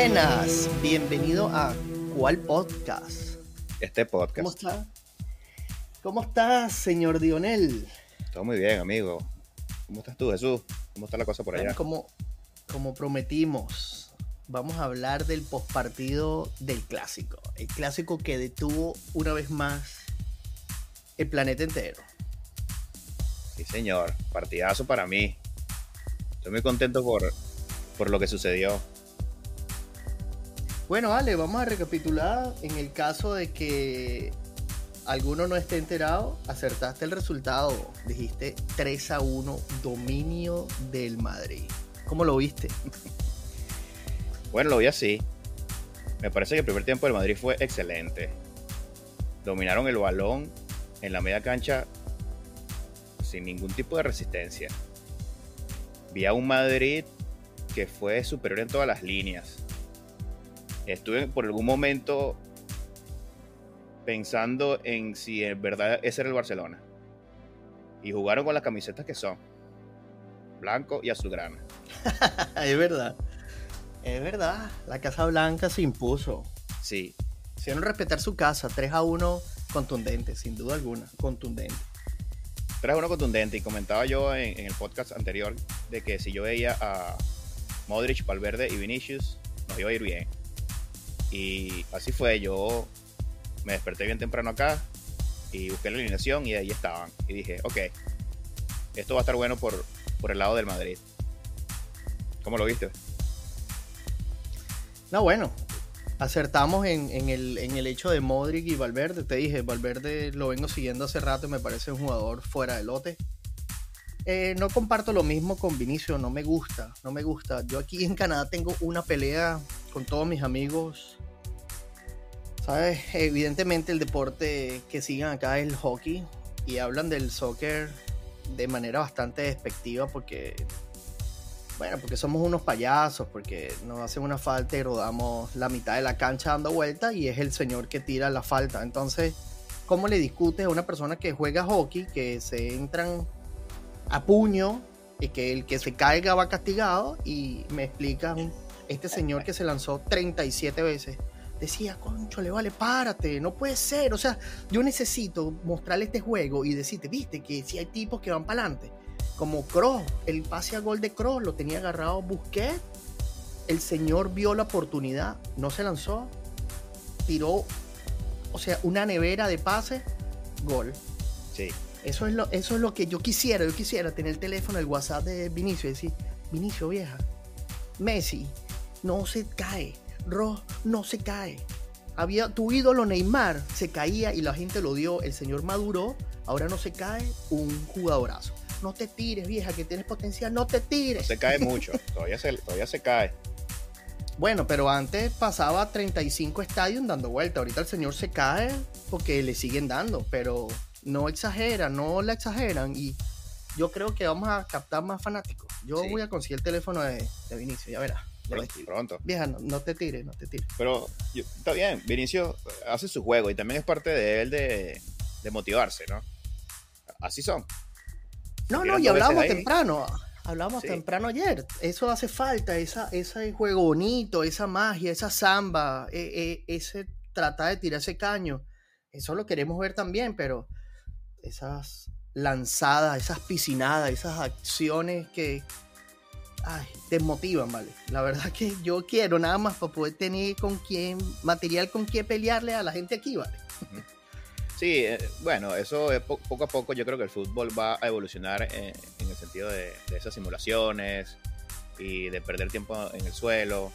Buenas, bienvenido a ¿Cuál podcast? Este podcast. ¿Cómo está? ¿Cómo estás, señor Dionel? Todo muy bien, amigo. ¿Cómo estás tú, Jesús? ¿Cómo está la cosa por allá? como, como prometimos, vamos a hablar del postpartido del clásico. El clásico que detuvo una vez más el planeta entero. Sí, señor. Partidazo para mí. Estoy muy contento por, por lo que sucedió. Bueno, Ale, vamos a recapitular en el caso de que alguno no esté enterado, acertaste el resultado. Dijiste 3 a 1, dominio del Madrid. ¿Cómo lo viste? Bueno, lo vi así. Me parece que el primer tiempo del Madrid fue excelente. Dominaron el balón en la media cancha sin ningún tipo de resistencia. Vi a un Madrid que fue superior en todas las líneas estuve por algún momento pensando en si en verdad ese era el Barcelona. Y jugaron con las camisetas que son. Blanco y azulgrana. es verdad. Es verdad. La Casa Blanca se impuso. Sí. Hicieron respetar su casa. 3 a 1 contundente, sin duda alguna. Contundente. 3 a 1 contundente. Y comentaba yo en, en el podcast anterior de que si yo veía a Modric, Valverde y Vinicius, nos iba a ir bien. Y así fue, yo me desperté bien temprano acá y busqué la alineación y ahí estaban. Y dije, ok, esto va a estar bueno por, por el lado del Madrid. ¿Cómo lo viste? No, bueno, acertamos en, el, en, el, hecho de Modric y Valverde. Te dije, Valverde lo vengo siguiendo hace rato y me parece un jugador fuera de lote. Eh, no comparto lo mismo con Vinicio, no me gusta, no me gusta. Yo aquí en Canadá tengo una pelea con todos mis amigos. ¿Sabes? Evidentemente el deporte que siguen acá es el hockey y hablan del soccer de manera bastante despectiva porque, bueno, porque somos unos payasos, porque nos hacen una falta y rodamos la mitad de la cancha dando vueltas y es el señor que tira la falta. Entonces, ¿cómo le discutes a una persona que juega hockey, que se entran a puño y que el que se caiga va castigado y me explican este señor que se lanzó 37 veces decía, concho, le vale, párate, no puede ser. O sea, yo necesito mostrarle este juego y decirte, viste, que si hay tipos que van para adelante. Como Cross, el pase a gol de Cross lo tenía agarrado Busquets. El señor vio la oportunidad, no se lanzó, tiró, o sea, una nevera de pase, gol. Sí. Eso es, lo, eso es lo que yo quisiera. Yo quisiera tener el teléfono, el WhatsApp de Vinicio y decir, Vinicio vieja, Messi no se cae, Ro no se cae. Había tu ídolo Neymar se caía y la gente lo dio, el señor maduró, ahora no se cae, un jugadorazo. No te tires, vieja, que tienes potencial, no te tires. se cae mucho, todavía se, todavía se cae. Bueno, pero antes pasaba 35 estadios dando vuelta. Ahorita el señor se cae porque le siguen dando, pero no exageran, no la exageran y yo creo que vamos a captar más fanáticos. Yo voy a conseguir el teléfono de, de Vinicio, ya verás. Pronto. Vieja, no, te tires, no te tires. Pero está bien, Vinicio hace su juego y también es parte de él de, motivarse, ¿no? Así son. No, no, y hablamos temprano. Hablamos temprano ayer. Eso hace falta, esa, ese juego bonito, esa magia, esa samba, e, e, ese tratar de tirar ese caño. Eso lo queremos ver también, pero esas lanzadas, esas piscinadas, esas acciones que ay, desmotivan, ¿vale? La verdad que yo quiero nada más para poder tener con quién, material con quién pelearle a la gente aquí, ¿vale? Sí, eh, bueno, eso es poco a poco yo creo que el fútbol va a evolucionar en, el sentido de, esas simulaciones y de perder tiempo en el suelo.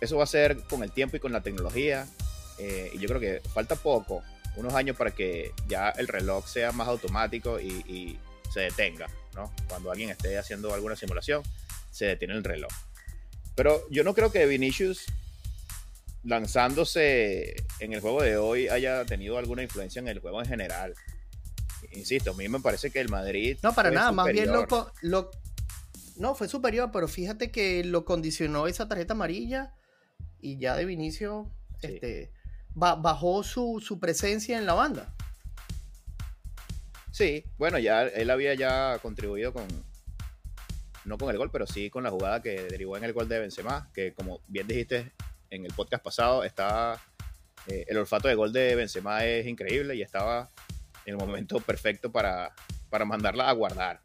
Eso va a ser con el tiempo y con la tecnología. Eh, y yo creo que falta poco unos años para que ya el reloj sea más automático y, se detenga, ¿no? Cuando alguien esté haciendo alguna simulación, se detiene el reloj. Pero yo no creo que Vinicius lanzándose en el juego de hoy haya tenido alguna influencia en el juego en general. Insisto, a mí me parece que el Madrid. No, para nada, más bien lo, lo, No, fue superior, pero fíjate que lo condicionó esa tarjeta amarilla y ya de Vinicius este, bajó su, presencia en la banda. Sí, bueno, ya él había ya contribuido con no con el gol, pero sí con la jugada que derivó en el gol de Benzema, que como bien dijiste en el podcast pasado, estaba eh, el olfato de gol de Benzema es increíble y estaba en el momento perfecto para, para mandarla a guardar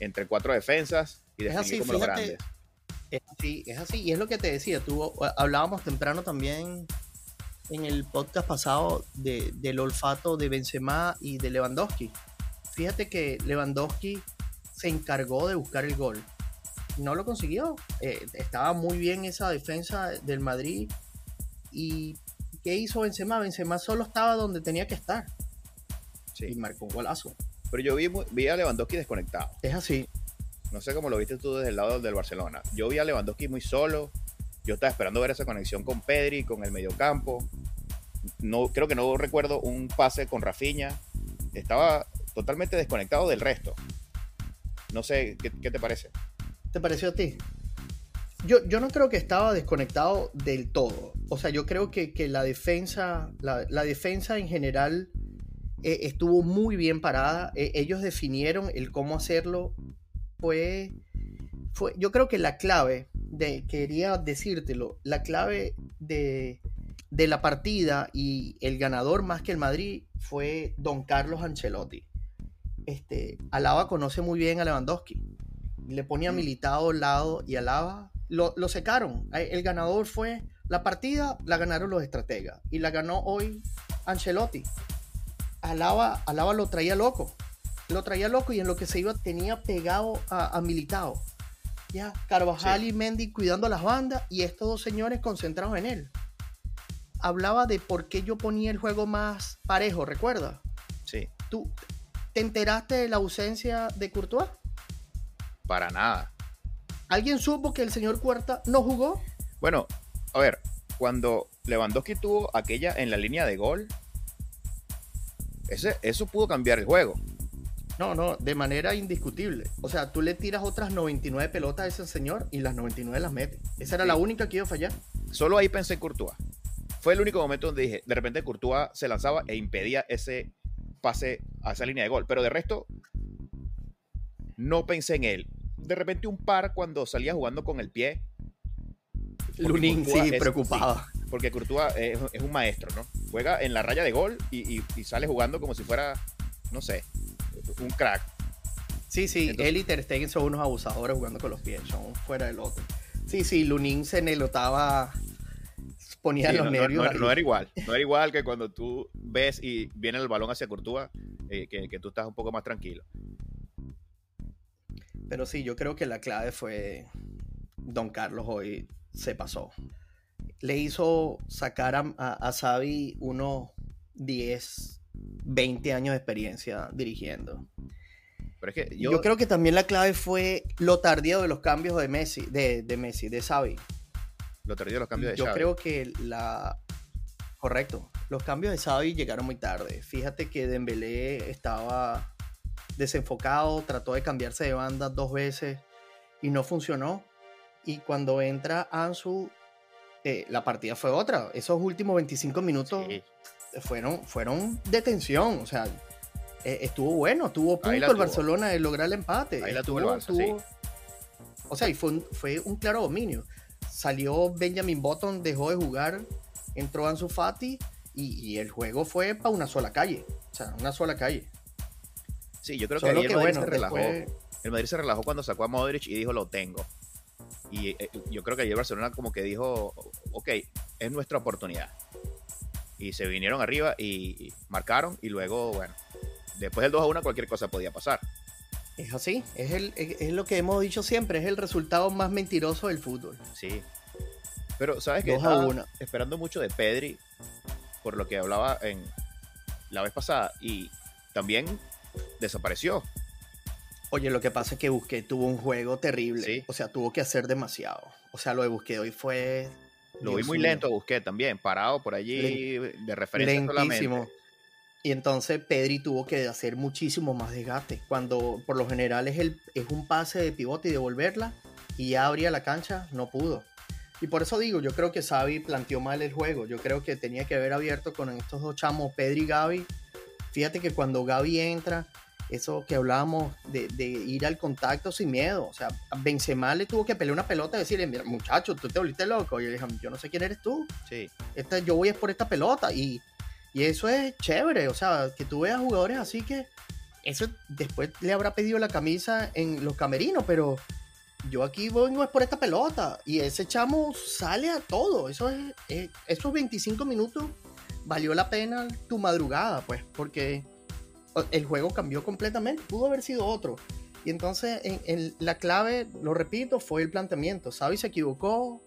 entre cuatro defensas y definir como los grandes. Es así, es así. Y es lo que te decía, tú hablábamos temprano también en el podcast pasado de, del olfato de Benzema y de Lewandowski. Fíjate que Lewandowski se encargó de buscar el gol. No lo consiguió. Eh, estaba muy bien esa defensa del Madrid. ¿Y qué hizo Benzema? Benzema solo estaba donde tenía que estar. Sí. Y marcó un golazo. Pero yo vi, vi a Lewandowski desconectado. Es así. No sé cómo lo viste tú desde el lado del Barcelona. Yo vi a Lewandowski muy solo. Yo estaba esperando ver esa conexión con Pedri, con el mediocampo. No, creo que no recuerdo un pase con Rafinha. Estaba totalmente desconectado del resto. No sé, ¿qué, te parece? ¿Te pareció a ti? Yo, yo, no creo que estaba desconectado del todo. O sea, yo creo que, la defensa, la, defensa en general eh, estuvo muy bien parada. E, ellos definieron el cómo hacerlo fue, fue, yo creo que la clave, de, quería decírtelo, la clave de, de la partida y el ganador más que el Madrid fue Don Carlos Ancelotti. Este, Alaba conoce muy bien a Lewandowski. Le ponía militado al lado y Alaba lo, lo secaron. El ganador fue la partida, la ganaron los estrategas. Y la ganó hoy Ancelotti. Alaba, Alaba lo traía loco lo traía loco y en lo que se iba tenía pegado a, Militao. Ya, Carvajal y Mendy cuidando las bandas y estos dos señores concentrados en él. Hablaba de por qué yo ponía el juego más parejo, ¿recuerdas? Sí. ¿Tú te enteraste de la ausencia de Courtois? Para nada. ¿Alguien supo que el señor Cuarta no jugó? Bueno, a ver, cuando Lewandowski tuvo aquella en la línea de gol, ese, eso pudo cambiar el juego. No, no, de manera indiscutible. O sea, tú le tiras otras 99 pelotas a ese señor y las 99 las mete. Esa era la única que iba a fallar. Solo ahí pensé en Courtois. Fue el único momento donde dije, de repente Courtois se lanzaba e impedía ese pase a esa línea de gol. Pero de resto, no pensé en él. De repente un par cuando salía jugando con el pie. Lunin, sí, preocupado. porque Courtois es, un maestro, ¿no? Juega en la raya de gol y sale jugando como si fuera, no sé, un crack. Sí, sí, él y Ter Stegen son unos abusadores jugando con los pies, son fuera del otro. Sí, sí, Lunin se nelotaba, ponía los nervios. No, era igual, no era igual que cuando tú ves y viene el balón hacia Courtois, eh, que, tú estás un poco más tranquilo. Pero sí, yo creo que la clave fue Don Carlos hoy se pasó. Le hizo sacar a, a, a Xavi unos 10, 20 años de experiencia dirigiendo. Pero es que yo... creo que también la clave fue lo tardío de los cambios de Messi, de, de Messi, de Xavi. Lo de los cambios de Yo creo que la... Correcto. Los cambios de Xavi llegaron muy tarde. Fíjate que Dembélé estaba desenfocado, trató de cambiarse de banda dos veces y no funcionó. Y cuando entra Ansu, eh, la partida fue otra. Esos últimos 25 minutos fueron, fueron de tensión, o sea, e, estuvo bueno, tuvo punto el Barcelona de lograr el empate. Ahí la tuvo, el Barça, O sea, y fue un, fue un claro dominio. Salió Benjamin Button, dejó de jugar, entró Ansu Fati y, el juego fue para una sola calle, o sea, una sola calle. Sí, yo creo que, el Madrid se relajó. El Madrid se relajó cuando sacó a Modric y dijo, lo tengo. Y eh, yo creo que ayer Barcelona como que dijo, ok, es nuestra oportunidad y se vinieron arriba y, marcaron y luego, bueno, después del 2 a 1 cualquier cosa podía pasar. Es así, es, el, es, lo que hemos dicho siempre, es el resultado más mentiroso del fútbol. Sí. Pero, ¿sabes qué? Estaba esperando mucho de Pedri, por lo que hablaba en la vez pasada, y también desapareció. Oye, lo que pasa es que Busqué tuvo un juego terrible. O sea, tuvo que hacer demasiado. O sea, lo de Busqué hoy fue lo vi muy lento, busqué también, parado por allí, de referencia Lentísimo. Y entonces Pedri tuvo que hacer muchísimo más desgaste. Cuando por lo general es, el, es un pase de pivote y devolverla, y ya abría la cancha, no pudo. Y por eso digo, yo creo que Xavi planteó mal el juego. Yo creo que tenía que haber abierto con estos dos chamos, Pedri y Gaby. Fíjate que cuando Gaby entra eso que hablábamos de, de, ir al contacto sin miedo. O sea, Benzema le tuvo que pelear una pelota y decirle, mira, muchacho, tú te volviste loco. Y yo le dije, yo no sé quién eres tú. Sí. Esta, yo voy es por esta pelota. Y, y eso es chévere. O sea, que tú veas jugadores así que eso después le habrá pedido la camisa en los camerinos, pero yo aquí voy es por esta pelota. Y ese chamo sale a todo. Eso es, esos 25 minutos valió la pena tu madrugada, pues, porque el juego cambió completamente, pudo haber sido otro. Y entonces en, la clave, lo repito, fue el planteamiento. Xavi se equivocó,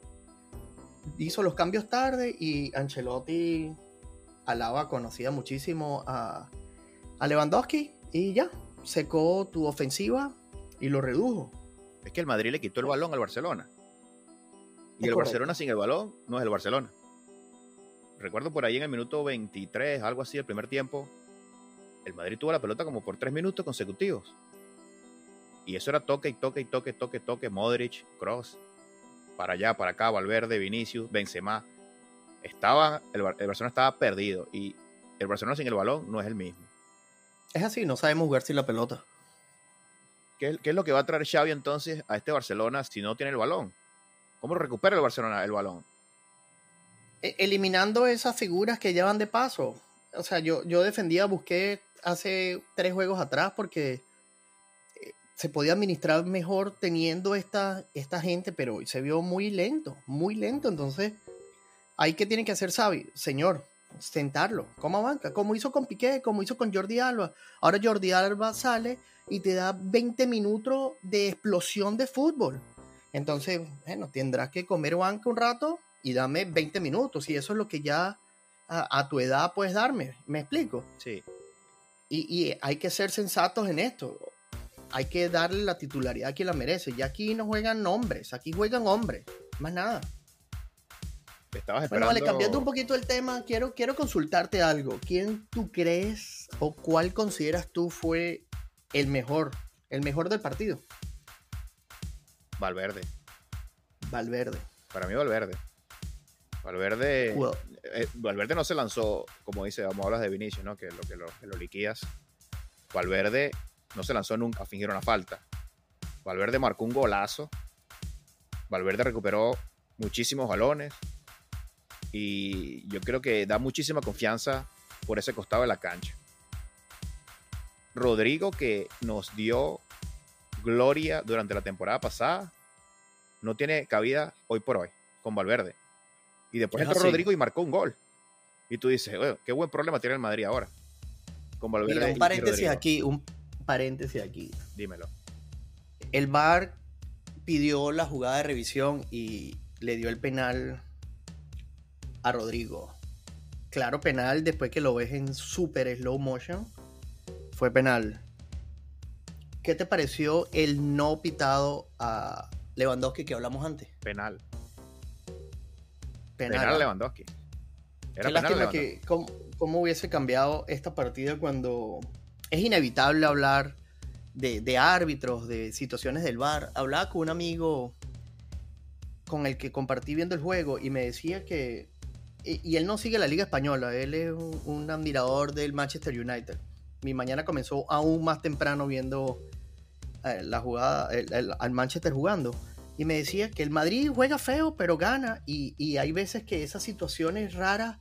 hizo los cambios tarde y Ancelotti alaba, conocía muchísimo a, a Lewandowski y ya, secó tu ofensiva y lo redujo. Es que el Madrid le quitó el balón al Barcelona. Y el Barcelona sin el balón no es el Barcelona. Recuerdo por ahí en el minuto 23, algo así, el primer tiempo, el Madrid tuvo la pelota como por tres minutos consecutivos. Y eso era toque y toque y toque, toque, toque, Modric, Cross, para allá, para acá, Valverde, Vinicius, Benzema. Estaba, el, Barcelona estaba perdido y el Barcelona sin el balón no es el mismo. Es así, no sabemos jugar sin la pelota. ¿Qué, ¿Qué, es lo que va a traer Xavi entonces a este Barcelona si no tiene el balón? ¿Cómo recupera el Barcelona el balón? E, eliminando esas figuras que llevan de paso. O sea, yo, yo defendía, busqué hace tres juegos atrás porque eh, se podía administrar mejor teniendo esta, esta gente, pero hoy se vio muy lento, muy lento. Entonces, ahí que tiene que hacer Xavi, señor, sentarlo como banca, como hizo con Piqué, como hizo con Jordi Alba. Ahora Jordi Alba sale y te da 20 minutos de explosión de fútbol. Entonces, bueno, tendrás que comer banca un rato y dame 20 minutos. Y eso es lo que ya a, tu edad puedes darme. ¿Me explico? Sí. Y, hay que ser sensatos en esto. Hay que darle la titularidad a quien la merece. Y aquí no juegan nombres, aquí juegan hombres. Más nada. Estabas esperando... Bueno, vale, cambiando un poquito el tema, quiero, quiero consultarte algo. ¿Quién tú crees o cuál consideras tú fue el mejor, el mejor del partido? Valverde. Valverde. Para mí Valverde. Valverde, eh, Valverde no se lanzó, como dice, vamos a hablar de Vinicius, ¿no? Que lo que lo, lo liquidas. Valverde no se lanzó nunca a fingir una falta. Valverde marcó un golazo. Valverde recuperó muchísimos balones. Y yo creo que da muchísima confianza por ese costado de la cancha. Rodrigo, que nos dio gloria durante la temporada pasada, no tiene cabida hoy por hoy con Valverde. Y después entró Rodrigo y marcó un gol. Y tú dices, qué buen problema tiene el Madrid ahora. Con Valverde un paréntesis aquí, un paréntesis aquí. Dímelo. El VAR pidió la jugada de revisión y le dio el penal a Rodrigo. Claro, penal después que lo ves en super slow motion. Fue penal. ¿Qué te pareció el no pitado a Lewandowski que hablamos antes? Penal. Penal. Lewandowski. Era Qué lástima que cómo, hubiese cambiado esta partida cuando es inevitable hablar de, árbitros, de situaciones del bar. Hablaba con un amigo con el que compartí viendo el juego y me decía que... Y, él no sigue la Liga Española, él es un, admirador del Manchester United. Mi mañana comenzó aún más temprano viendo eh, la jugada, al Manchester jugando y me decía que el Madrid juega feo, pero gana. Y, hay veces que esas situaciones raras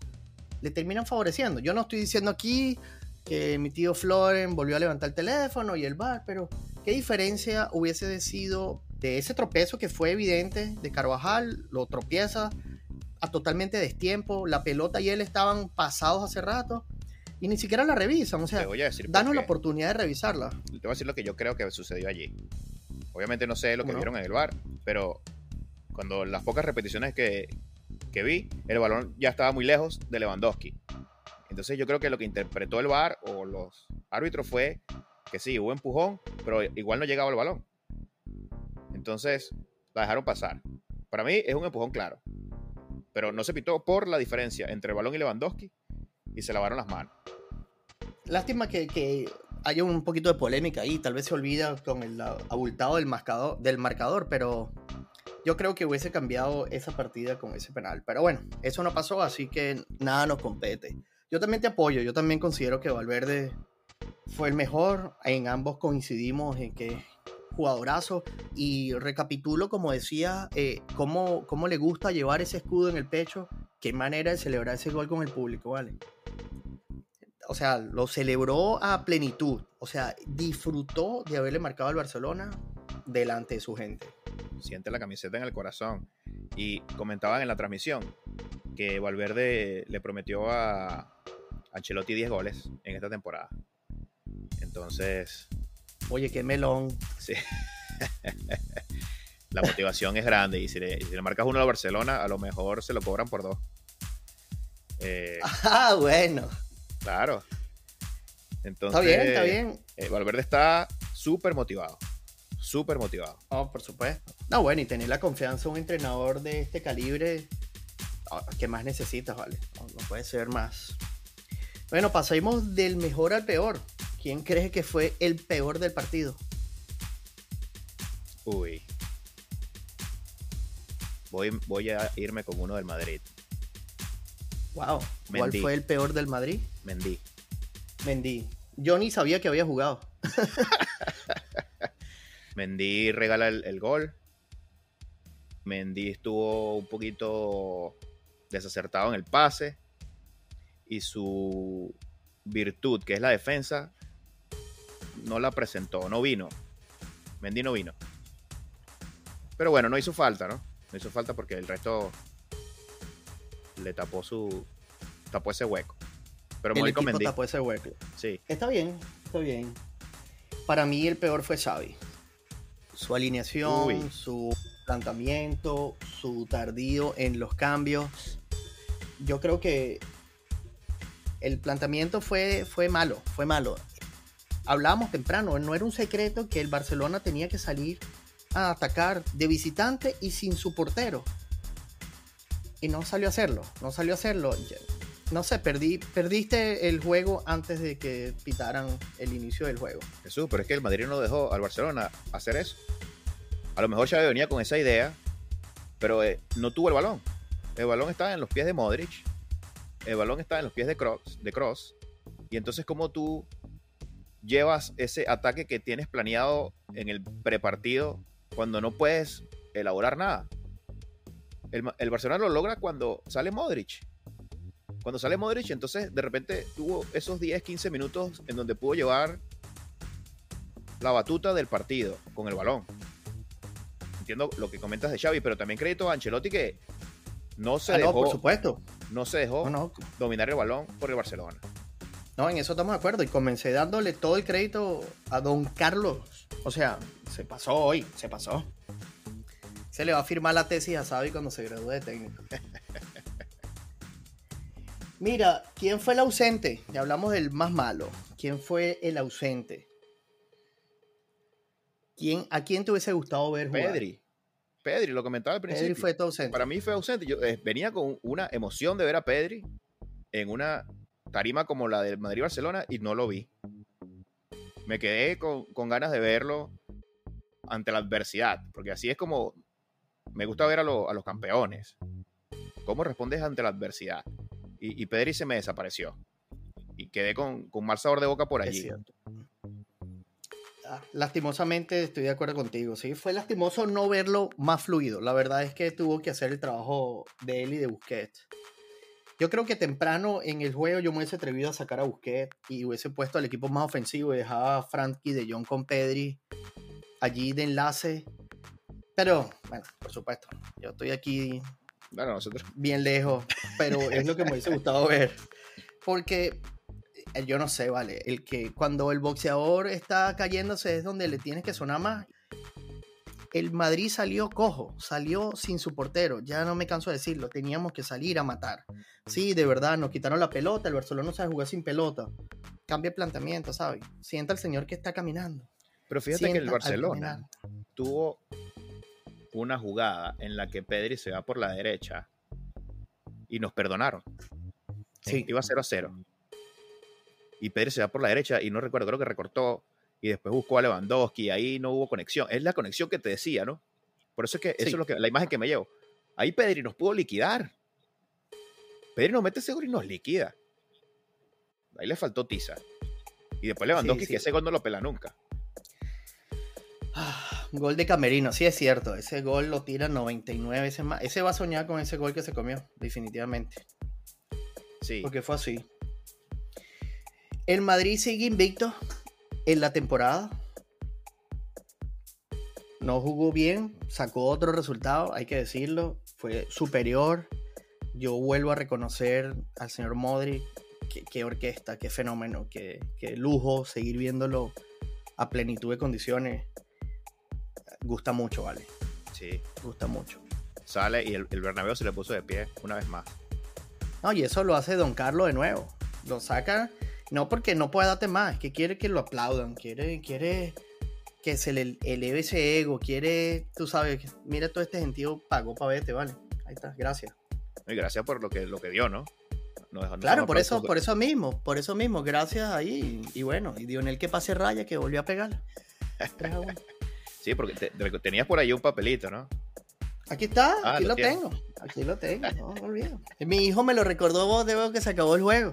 le terminan favoreciendo. Yo no estoy diciendo aquí que mi tío Floren volvió a levantar el teléfono y el bar, pero ¿qué diferencia hubiese sido de ese tropezo que fue evidente de Carvajal? Lo tropieza a totalmente destiempo, la pelota y él estaban pasados hace rato y ni siquiera la revisan. O sea, danos la oportunidad de revisarla. Te voy a decir lo que yo creo que sucedió allí. Obviamente no sé lo que vieron en el bar, pero cuando las pocas repeticiones que, vi, el balón ya estaba muy lejos de Lewandowski. Entonces yo creo que lo que interpretó el bar o los árbitros fue que sí, hubo empujón, pero igual no llegaba el balón. Entonces la dejaron pasar. Para mí es un empujón claro. Pero no se pitó por la diferencia entre el balón y Lewandowski y se lavaron las manos. Lástima que, que hay un poquito de polémica ahí, tal vez se olvida con el abultado del marcador, del marcador, pero yo creo que hubiese cambiado esa partida con ese penal. Pero bueno, eso no pasó, así que nada nos compete. Yo también te apoyo, yo también considero que Valverde fue el mejor. En ambos coincidimos en que jugadorazo. Y recapitulo, como decía, eh, cómo, cómo le gusta llevar ese escudo en el pecho. Qué manera de celebrar ese gol con el público, ¿vale? O sea, lo celebró a plenitud. O sea, disfrutó de haberle marcado al Barcelona delante de su gente. Siente la camiseta en el corazón. Y comentaban en la transmisión que Valverde le prometió a Ancelotti 10 goles en esta temporada. Entonces. Oye, qué melón. Sí. la motivación es grande. Y si le, marcas uno a Barcelona, a lo mejor se lo cobran por dos. Eh, ah, bueno. Claro. Entonces, está bien, está bien. Eh, Valverde está súper motivado. Súper motivado. Oh, por supuesto. No, bueno, y tener la confianza de un entrenador de este calibre, ah, ¿qué más necesitas, vale? No, no puede ser más. Bueno, pasemos del mejor al peor. ¿Quién crees que fue el peor del partido? Uy. Voy, voy a irme con uno del Madrid. Wow. ¿Cuál fue el peor del Madrid? Mendy. Mendy. Yo ni sabía que había jugado. Mendy regala el, gol. Mendy estuvo un poquito desacertado en el pase. Y su virtud, que es la defensa, no la presentó, no vino. Mendy no vino. Pero bueno, no hizo falta, ¿no? No hizo falta porque el resto le tapó su tapó ese hueco. Pero el equipo tapó ese hueco. Sí. Está bien, está bien. Para mí el peor fue Xavi. Su alineación, su planteamiento, su tardío en los cambios. Yo creo que el planteamiento fue, fue malo, fue malo. Hablábamos temprano, no era un secreto que el Barcelona tenía que salir a atacar de visitante y sin su portero. Y no salió a hacerlo, no salió a hacerlo. No sé, perdí, perdiste el juego antes de que pitaran el inicio del juego. Jesús, pero es que el Madrid no dejó al Barcelona hacer eso. A lo mejor ya venía con esa idea, pero eh, no tuvo el balón. El balón estaba en los pies de Modric, el balón estaba en los pies de Cross, de Cross y entonces como tú llevas ese ataque que tienes planeado en el prepartido cuando no puedes elaborar nada. El, Barcelona lo logra cuando sale Modric. Cuando sale Modric, entonces de repente tuvo esos 10, 15 minutos en donde pudo llevar la batuta del partido con el balón. Entiendo lo que comentas de Xavi, pero también crédito a Ancelotti que no se ah, dejó. por supuesto. No se dejó dominar el balón por el Barcelona. No, en eso estamos de acuerdo. Y comencé dándole todo el crédito a don Carlos. O sea, se pasó hoy, se pasó. Se le va a firmar la tesis a Xavi cuando se gradúe de técnico. Mira, ¿quién fue el ausente? Ya hablamos del más malo. ¿Quién fue el ausente? ¿Quién, ¿A quién te hubiese gustado ver jugar? Pedri. Pedri, lo comentaba al principio. Pedri fue ausente. Para mí fue ausente. Yo eh, venía con una emoción de ver a Pedri en una tarima como la del Madrid-Barcelona y no lo vi. Me quedé con, ganas de verlo ante la adversidad, porque así es como me gusta ver a, los campeones. ¿Cómo respondes ante la adversidad? Y, Pedri se me desapareció. Y quedé con, con mal sabor de boca por allí. Ah, lastimosamente estoy de acuerdo contigo. Sí, fue lastimoso no verlo más fluido. La verdad es que tuvo que hacer el trabajo de él y de Busquets. Yo creo que temprano en el juego yo me hubiese atrevido a sacar a Busquets y hubiese puesto al equipo más ofensivo y dejaba a Frankie de John con Pedri allí de enlace. Pero, bueno, por supuesto, yo estoy aquí bien lejos, pero es lo que me hubiese gustado ver. Porque eh, yo no sé, vale, el que cuando el boxeador está cayéndose es donde le tienes que sonar más el Madrid salió cojo, salió sin su portero, ya no me canso de decirlo, teníamos que salir a matar. Sí, de verdad, nos quitaron la pelota, el Barcelona no sabe jugar sin pelota. Cambia el planteamiento, ¿sabes? Sienta al señor que está caminando. Pero fíjate que el Barcelona tuvo una jugada en la que Pedri se va por la derecha y nos perdonaron. Sí. Iba 0 a 0. Y Pedri se va por la derecha y no recuerdo, creo que recortó y después buscó a Lewandowski y ahí no hubo conexión. Es la conexión que te decía, ¿no? Por eso es que eso es lo que, la imagen que me llevo. Ahí Pedri nos pudo liquidar. Pedri nos mete seguro y nos liquida. Ahí le faltó tiza. Y después Lewandowski, que ese gol no lo pela nunca. Ah, gol de Camerino, sí es cierto. Ese gol lo tira 99 veces más. Ese va a soñar con ese gol que se comió, definitivamente. Sí. Porque fue así. El Madrid sigue invicto en la temporada. No jugó bien, sacó otro resultado, hay que decirlo. Fue superior. Yo vuelvo a reconocer al señor Modric. Qué, orquesta, qué fenómeno, qué, qué lujo seguir viéndolo a plenitud de condiciones gusta mucho, ¿vale? Sí. Gusta mucho. Sale y el, el Bernabéu se le puso de pie una vez más. No, y eso lo hace Don Carlos de nuevo. Lo saca, no porque no pueda darte más, es que quiere que lo aplaudan, quiere, quiere que se le eleve ese ego, quiere, tú sabes, mira todo este sentido pagó para verte, ¿vale? Ahí está, gracias. Y gracias por lo que, lo que dio, ¿no? claro, por eso, por eso mismo, por eso mismo, gracias ahí. Y, bueno, y dio en el que pase raya que volvió a pegar. Sí, porque tenías por ahí un papelito, ¿no? Aquí está, ah, aquí lo, tengo. Aquí lo tengo, no me olvido. Mi hijo me lo recordó vos de que se acabó el juego.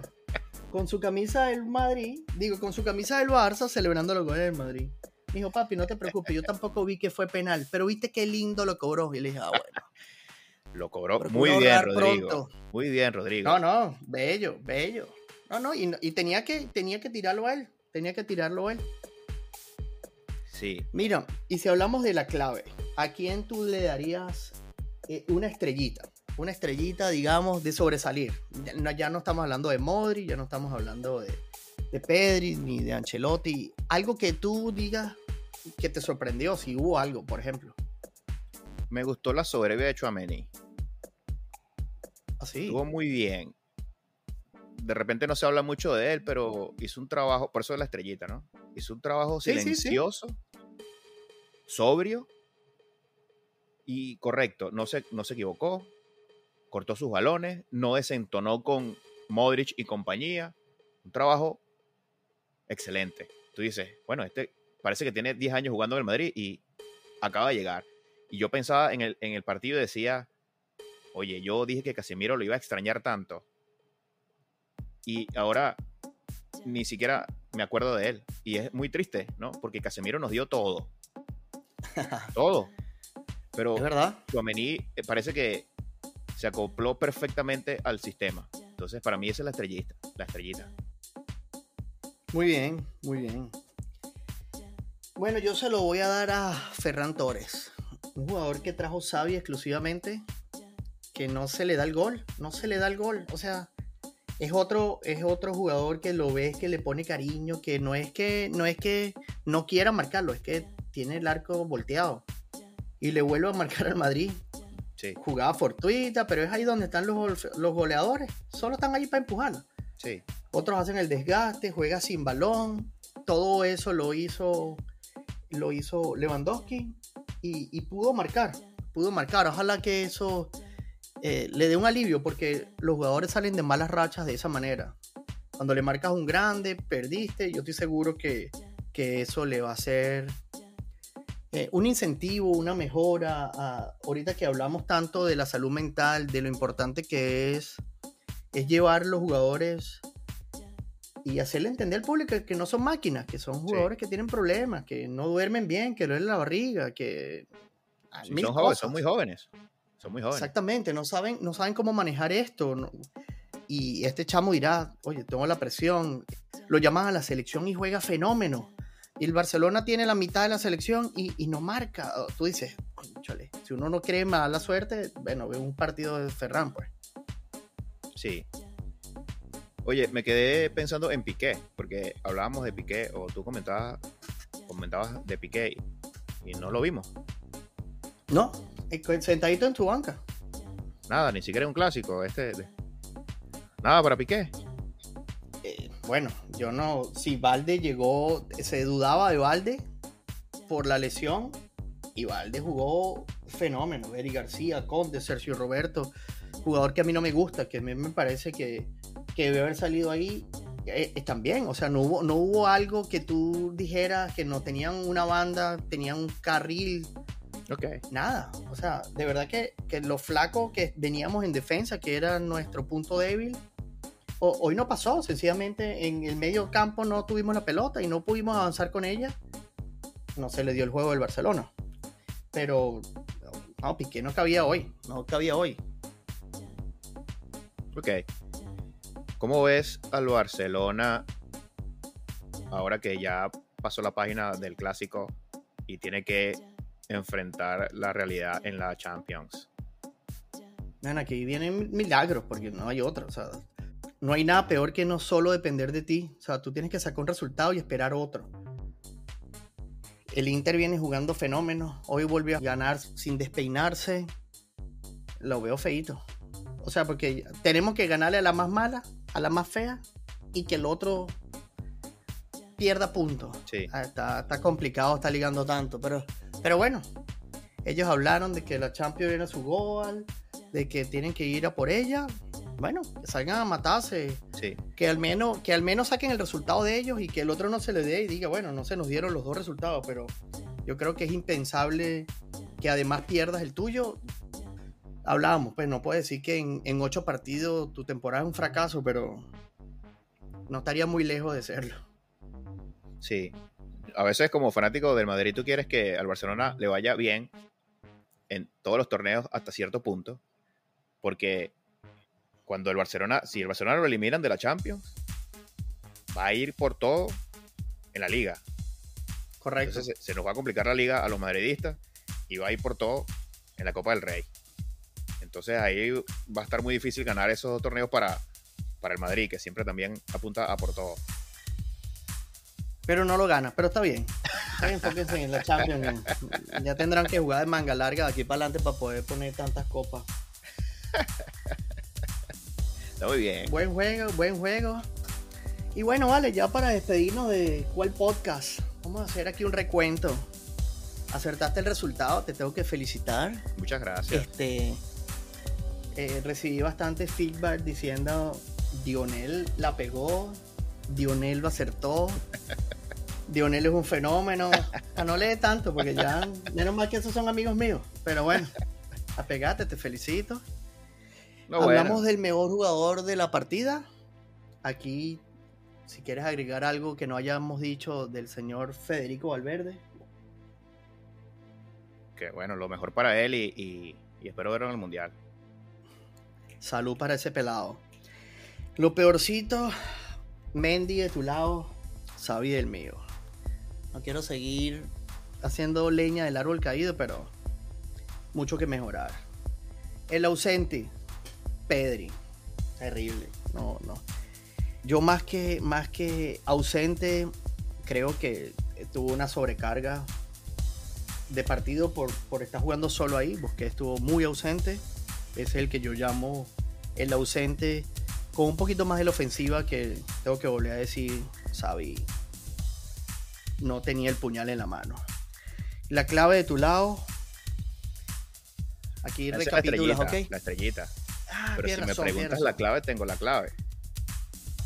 Con su camisa del Madrid, digo, con su camisa del Barça celebrando los goles del Madrid. Me dijo, papi, no te preocupes, yo tampoco vi que fue penal, pero viste qué lindo lo cobró. Y le dije, ah, bueno. Lo cobró muy bien, Rodrigo. Muy bien, Rodrigo. No, no, bello, bello. No, no, y, y tenía, que, tenía que tirarlo a él. Tenía que tirarlo a él. Mira, y si hablamos de la clave, ¿a quién tú le darías eh, una estrellita? Una estrellita, digamos, de sobresalir. Ya no, estamos hablando de Modri, ya no estamos hablando de, de Pedri ni de Ancelotti. Algo que tú digas que te sorprendió, si hubo algo, por ejemplo. Me gustó la soberbia de Chuameni. Así. ¿Ah, Estuvo muy bien. De repente no se habla mucho de él, pero hizo un trabajo, por eso es la estrellita, ¿no? Hizo un trabajo silencioso sobrio y correcto. No se, no se equivocó, cortó sus balones, no desentonó con Modric y compañía. Un trabajo excelente. Tú dices, bueno, este parece que tiene 10 años jugando en el Madrid y acaba de llegar. Y yo pensaba en el, en el partido y decía, oye, yo dije que Casemiro lo iba a extrañar tanto. Y ahora ni siquiera me acuerdo de él. Y es muy triste, ¿no? Porque Casemiro nos dio todo. todo. Pero es verdad. Eh, parece que se acopló perfectamente al sistema. Entonces, para mí esa es la estrellita, la estrellita. Muy bien, muy bien. Bueno, yo se lo voy a dar a Ferran Torres, un jugador que trajo Xavi exclusivamente, que no se le da el gol, no se le da el gol, o sea, es otro, es otro jugador que lo ves que le pone cariño, que no es que no es que no quiera marcarlo, es que tiene el arco volteado. Y le vuelve a marcar al Madrid. Sí. Jugaba fortuita, pero es ahí donde están los, los goleadores. Solo están ahí para empujar. Sí. Otros hacen el desgaste, juega sin balón. Todo eso lo hizo, lo hizo Lewandowski y, pudo marcar. Pudo marcar. Ojalá que eso eh, le dé un alivio porque los jugadores salen de malas rachas de esa manera. Cuando le marcas un grande, perdiste. Yo estoy seguro que, que eso le va a hacer eh, un incentivo, una mejora, ahorita que hablamos tanto de la salud mental, de lo importante que es, es llevar los jugadores y hacerle entender al público que no son máquinas, que son jugadores que tienen problemas, que no duermen bien, que duele la barriga, que... son, jóvenes, son muy jóvenes. Son muy jóvenes. Exactamente, no saben, no saben cómo manejar esto. y este chamo dirá, oye, tengo la presión. Lo llaman a la selección y juega fenómeno. Y el Barcelona tiene la mitad de la selección y, no marca. Oh, tú dices, chale, si uno no cree mala suerte, bueno, ve un partido de Ferran, pues. Sí. Oye, me quedé pensando en Piqué, porque hablábamos de Piqué, o tú comentabas, comentabas de Piqué y, no lo vimos. No, sentadito en tu banca. Nada, ni siquiera un clásico. Este, nada para Piqué. Bueno, yo no. Si Valde llegó, se dudaba de Valde por la lesión. Y Valde jugó fenómeno. Eri García, Conde, Sergio Roberto. Jugador que a mí no me gusta, que a mí me parece que, que debe haber salido ahí. Eh, bien, o sea, no hubo, no hubo algo que tú dijeras que no tenían una banda, tenían un carril. Ok. Nada, o sea, de verdad que, que lo flaco que veníamos en defensa, que era nuestro punto débil, hoy no pasó, sencillamente en el medio campo no tuvimos la pelota y no pudimos avanzar con ella. No se le dio el juego del Barcelona. Pero no, Piqué no cabía hoy, no cabía hoy. Ok. ¿Cómo ves al Barcelona ahora que ya pasó la página del clásico y tiene que enfrentar la realidad en la Champions? Bueno, aquí vienen milagros porque no hay otra. O sea, no hay nada peor que no solo depender de ti. O sea, tú tienes que sacar un resultado y esperar otro. El Inter viene jugando fenómenos. Hoy volvió a ganar sin despeinarse. Lo veo feito. O sea, porque tenemos que ganarle a la más mala, a la más fea y que el otro pierda puntos. Sí. Ah, está, está, complicado, está ligando tanto. Pero, pero bueno, ellos hablaron de que la Champions viene a su gol, de que tienen que ir a por ella bueno, que salgan a matarse. Que al menos, que al menos saquen el resultado de ellos y que el otro no se le dé y diga, bueno, no se nos dieron los dos resultados, pero yo creo que es impensable que además pierdas el tuyo. Hablábamos, pues no puedes decir que en, ocho partidos tu temporada es un fracaso, pero no estaría muy lejos de serlo. Sí. A veces como fanático del Madrid tú quieres que al Barcelona le vaya bien en todos los torneos hasta cierto punto, porque cuando el Barcelona, si el Barcelona lo eliminan de la Champions, va a ir por todo en la liga. Correcto. Entonces se, nos va a complicar la liga a los madridistas y va a ir por todo en la Copa del Rey. Entonces ahí va a estar muy difícil ganar esos torneos para, para el Madrid, que siempre también apunta a por todo. Pero no lo gana, pero está bien. Está bien, porque en la Champions. Ya tendrán que jugar de manga larga de aquí para adelante para poder poner tantas copas. Está muy bien. Buen juego, buen juego. Y bueno, vale, ya para despedirnos de cuál podcast, vamos a hacer aquí un recuento. Acertaste el resultado, te tengo que felicitar. Muchas gracias. Este, eh, recibí bastante feedback diciendo Dionel la pegó, Dionel lo acertó, Dionel es un fenómeno. A no lee tanto porque ya, menos mal que esos son amigos míos. Pero bueno, apegate, te felicito. Hablamos del mejor jugador de la partida. Aquí, si quieres agregar algo que no hayamos dicho del señor Federico Valverde. Que bueno, lo mejor para él y, espero verlo en el Mundial. Salud para ese pelado. Lo peorcito, Mendy de tu lado, Sabi del mío. No quiero seguir haciendo leña del árbol caído, pero mucho que mejorar. El ausente, Pedri. Terrible. No, no. Yo más que, más que ausente, creo que tuvo una sobrecarga de partido por, por estar jugando solo ahí. porque estuvo muy ausente. Es el que yo llamo el ausente con un poquito más de la ofensiva que tengo que volver a decir, Xavi no tenía el puñal en la mano. La clave de tu lado. Aquí recapitulas, ¿ok? La estrellita. Pero si me preguntas la clave, tengo la clave.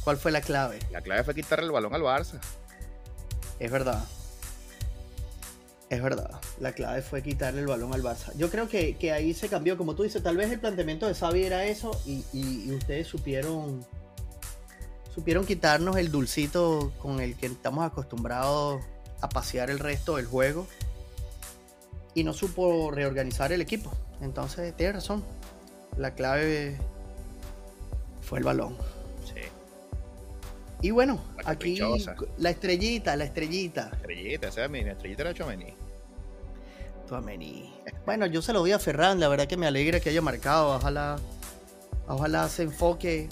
¿Cuál fue la clave? La clave fue quitarle el balón al Barça. Es verdad. Es verdad. La clave fue quitarle el balón al Barça. Yo creo que, ahí se cambió. Como tú dices, tal vez el planteamiento de Xavi era eso y, ustedes supieron supieron quitarnos el dulcito con el que estamos acostumbrados a pasear el resto del juego y no supo reorganizar el equipo. Entonces, tiene razón la clave fue el balón. Sí. Y bueno, aquí la estrellita, la estrellita. La estrellita, esa es mi, estrellita era Chomení. Tuamení. Bueno, yo se lo doy a Ferran, la verdad que me alegra que haya marcado. Ojalá, ojalá se enfoque,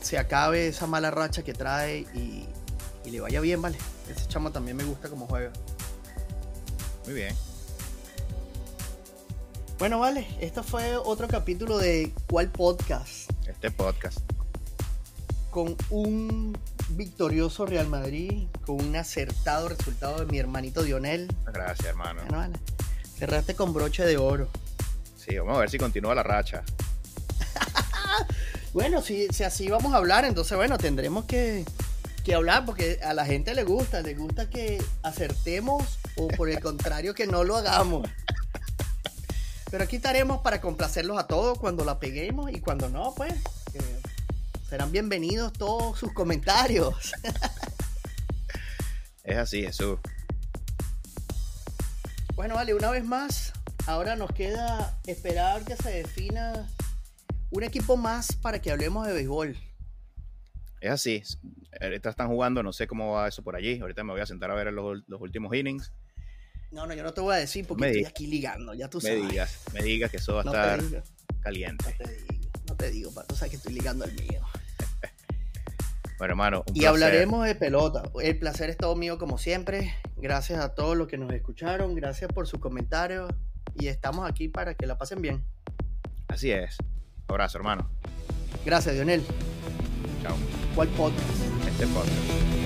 se acabe esa mala racha que trae y, y le vaya bien, ¿vale? Ese chamo también me gusta como juega. Muy bien. Bueno, vale, esto fue otro capítulo de ¿Cuál podcast? Este podcast. Con un victorioso Real Madrid, con un acertado resultado de mi hermanito Dionel. Gracias, hermano. Bueno, vale. Cerraste con broche de oro. Sí, vamos a ver si continúa la racha. bueno, si, si, así vamos a hablar, entonces bueno, tendremos que, que hablar porque a la gente le gusta, le gusta que acertemos o por el contrario que no lo hagamos. Pero aquí estaremos para complacerlos a todos cuando la peguemos y cuando no, pues Serán bienvenidos todos sus comentarios. es así, Jesús. Bueno, vale, una vez más, ahora nos queda esperar que se defina un equipo más para que hablemos de béisbol. Es así. Ahorita están jugando, no sé cómo va eso por allí. Ahorita me voy a sentar a ver los, últimos innings. No, no, yo no te voy a decir porque estoy aquí ligando, ya tú sabes. Me digas, me digas que eso va a estar caliente. No te digo, no te digo, tú sabes que estoy ligando el mío. bueno, hermano. y hablaremos de pelota. El placer es todo mío como siempre. Gracias a todos los que nos escucharon, gracias por sus comentarios y estamos aquí para que la pasen bien. Así es. abrazo, hermano. Gracias, Dionel. Chao. ¿Cuál podcast? Este podcast.